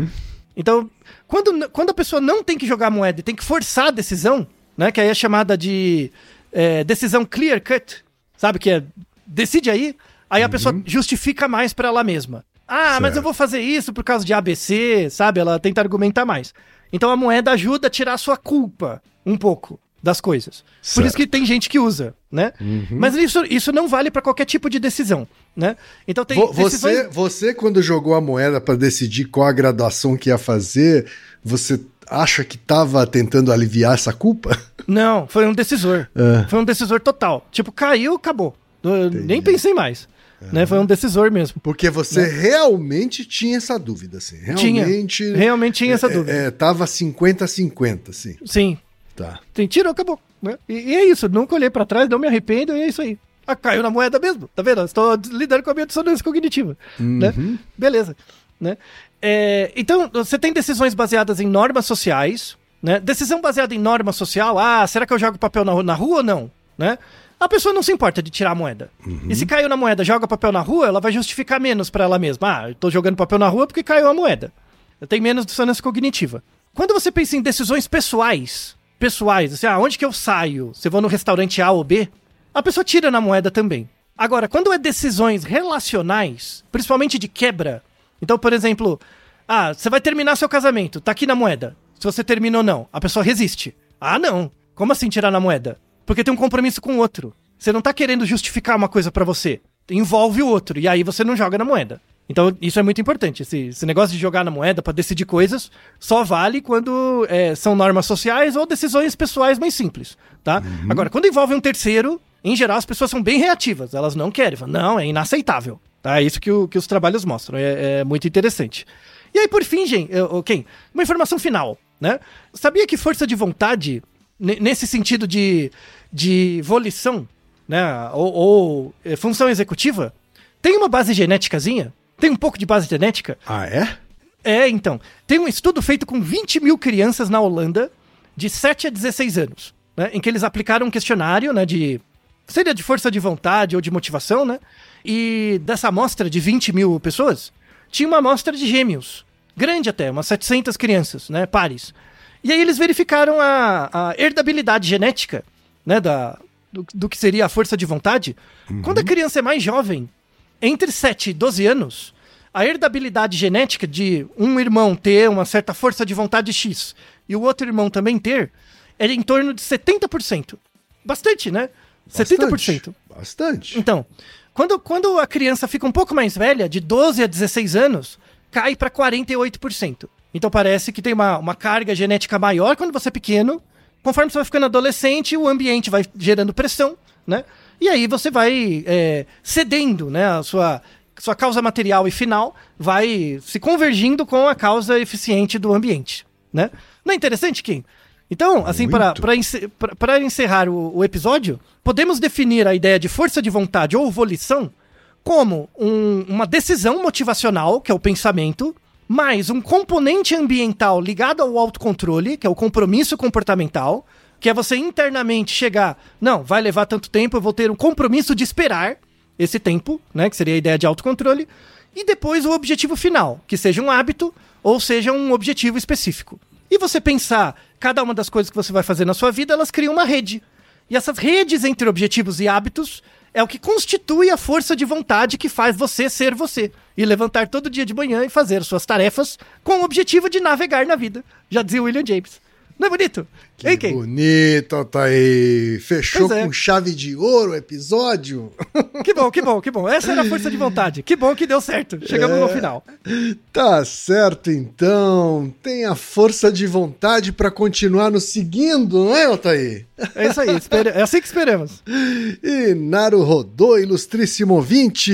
Então, quando, quando a pessoa não tem que jogar a moeda e tem que forçar a decisão, né? Que aí é chamada de é, decisão clear cut, sabe? Que é decide aí, aí a pessoa justifica mais pra ela mesma. Ah, mas Certo. eu vou fazer isso por causa de ABC, sabe? Ela tenta argumentar mais. Então a moeda ajuda a tirar a sua culpa um pouco das coisas. Por Certo. isso que tem gente que usa, né? Mas isso, isso não vale pra qualquer tipo de decisão, né? Então tem Vo- decisões- Você, você, quando jogou a moeda para decidir qual a graduação que ia fazer, você acha que tava tentando aliviar essa culpa? Não, foi um decisor. É. Foi um decisor total. Tipo, caiu, acabou. Eu nem pensei mais. Né? Foi um decisor mesmo. Porque você realmente tinha essa dúvida, assim. Realmente. Tinha. Realmente tinha essa é, dúvida. É, tava 50-50, assim. Sim. Tá. Tem tiro, acabou. Né? E, e é isso. Nunca olhei pra trás, não me arrependo e é isso aí. Ah, caiu na moeda mesmo. Tá vendo? Estou lidando com a minha dissonância cognitiva. Né? Beleza. Né? É, então, você tem decisões baseadas em normas sociais. Né? Decisão baseada em norma social. Ah, será que eu jogo papel na, na rua ou não? Né? A pessoa não se importa de tirar a moeda. E se caiu na moeda, joga papel na rua, ela vai justificar menos pra ela mesma. Ah, eu tô jogando papel na rua porque caiu a moeda. Eu tenho menos dissonância cognitiva. Quando você pensa em decisões pessoais, pessoais, assim, ah, onde que eu saio? Se eu vou no restaurante A ou B, a pessoa tira na moeda também. Agora, quando é decisões relacionais, principalmente de quebra, então, por exemplo, ah, você vai terminar seu casamento, tá aqui na moeda. Se você termina ou não, a pessoa resiste. Ah, não. Como assim tirar na moeda? Porque tem um compromisso com o outro. Você não tá querendo justificar uma coisa pra você. Envolve o outro, e aí você não joga na moeda. Então, isso é muito importante. Esse, esse negócio de jogar na moeda pra decidir coisas só vale quando é, são normas sociais ou decisões pessoais mais simples, tá? Agora, quando envolve um terceiro, em geral as pessoas são bem reativas. Elas não querem. Falam, não, é inaceitável. Tá? É isso que, o- que os trabalhos mostram. É, é muito interessante. E aí, por fim, gente, eu- ok, uma informação final, né? Sabia que força de vontade, ne- nesse sentido de, de volição, né? Ou, ou, eh, função executiva, tem uma base genéticazinha? Tem um pouco de base genética? Ah, é? É, então. Tem um estudo feito com 20 mil crianças na Holanda, de 7 a 16 anos, né? Em que eles aplicaram um questionário, né? De. Seria de força de vontade ou de motivação, né? E dessa amostra de 20 mil pessoas, tinha uma amostra de gêmeos. Grande até, umas 700 crianças, né? Pares. E aí eles verificaram a, a herdabilidade genética, né? Da, do, do que seria a força de vontade. Quando a criança é mais jovem, entre 7 e 12 anos, a herdabilidade genética de um irmão ter uma certa força de vontade X e o outro irmão também ter é em torno de 70%. Bastante, né? 70%. Bastante. Bastante. Então, quando, quando a criança fica um pouco mais velha, de 12 a 16 anos, cai para 48%. Então parece que tem uma, uma carga genética maior quando você é pequeno. Conforme você vai ficando adolescente, o ambiente vai gerando pressão, né? E aí você vai é, cedendo, né? A sua, sua causa material e final vai se convergindo com a causa eficiente do ambiente, né? Não é interessante, Kim? Então, assim, para encerrar o, o episódio, podemos definir a ideia de força de vontade ou volição como um- uma decisão motivacional, que é o pensamento, mais um componente ambiental ligado ao autocontrole, que é o compromisso comportamental, que é você internamente chegar, não, vai levar tanto tempo, eu vou ter um compromisso de esperar esse tempo, né, que seria a ideia de autocontrole, e depois o objetivo final, que seja um hábito ou seja um objetivo específico. E você pensar, cada uma das coisas que você vai fazer na sua vida, elas criam uma rede. E essas redes entre objetivos e hábitos é o que constitui a força de vontade que faz você ser você. E levantar todo dia de manhã e fazer suas tarefas com o objetivo de navegar na vida. Já dizia William James. Não é bonito? Que hein, bonito, Altair. Fechou é. com chave de ouro o episódio. Que bom, que bom, que bom. Essa era a força de vontade. Que bom que deu certo. Chegamos é. no final. Tá certo, então. Tem a força de vontade para continuar nos seguindo, não é, Altair? É isso aí. É assim que esperamos. E Naru rodou, ilustríssimo ouvinte.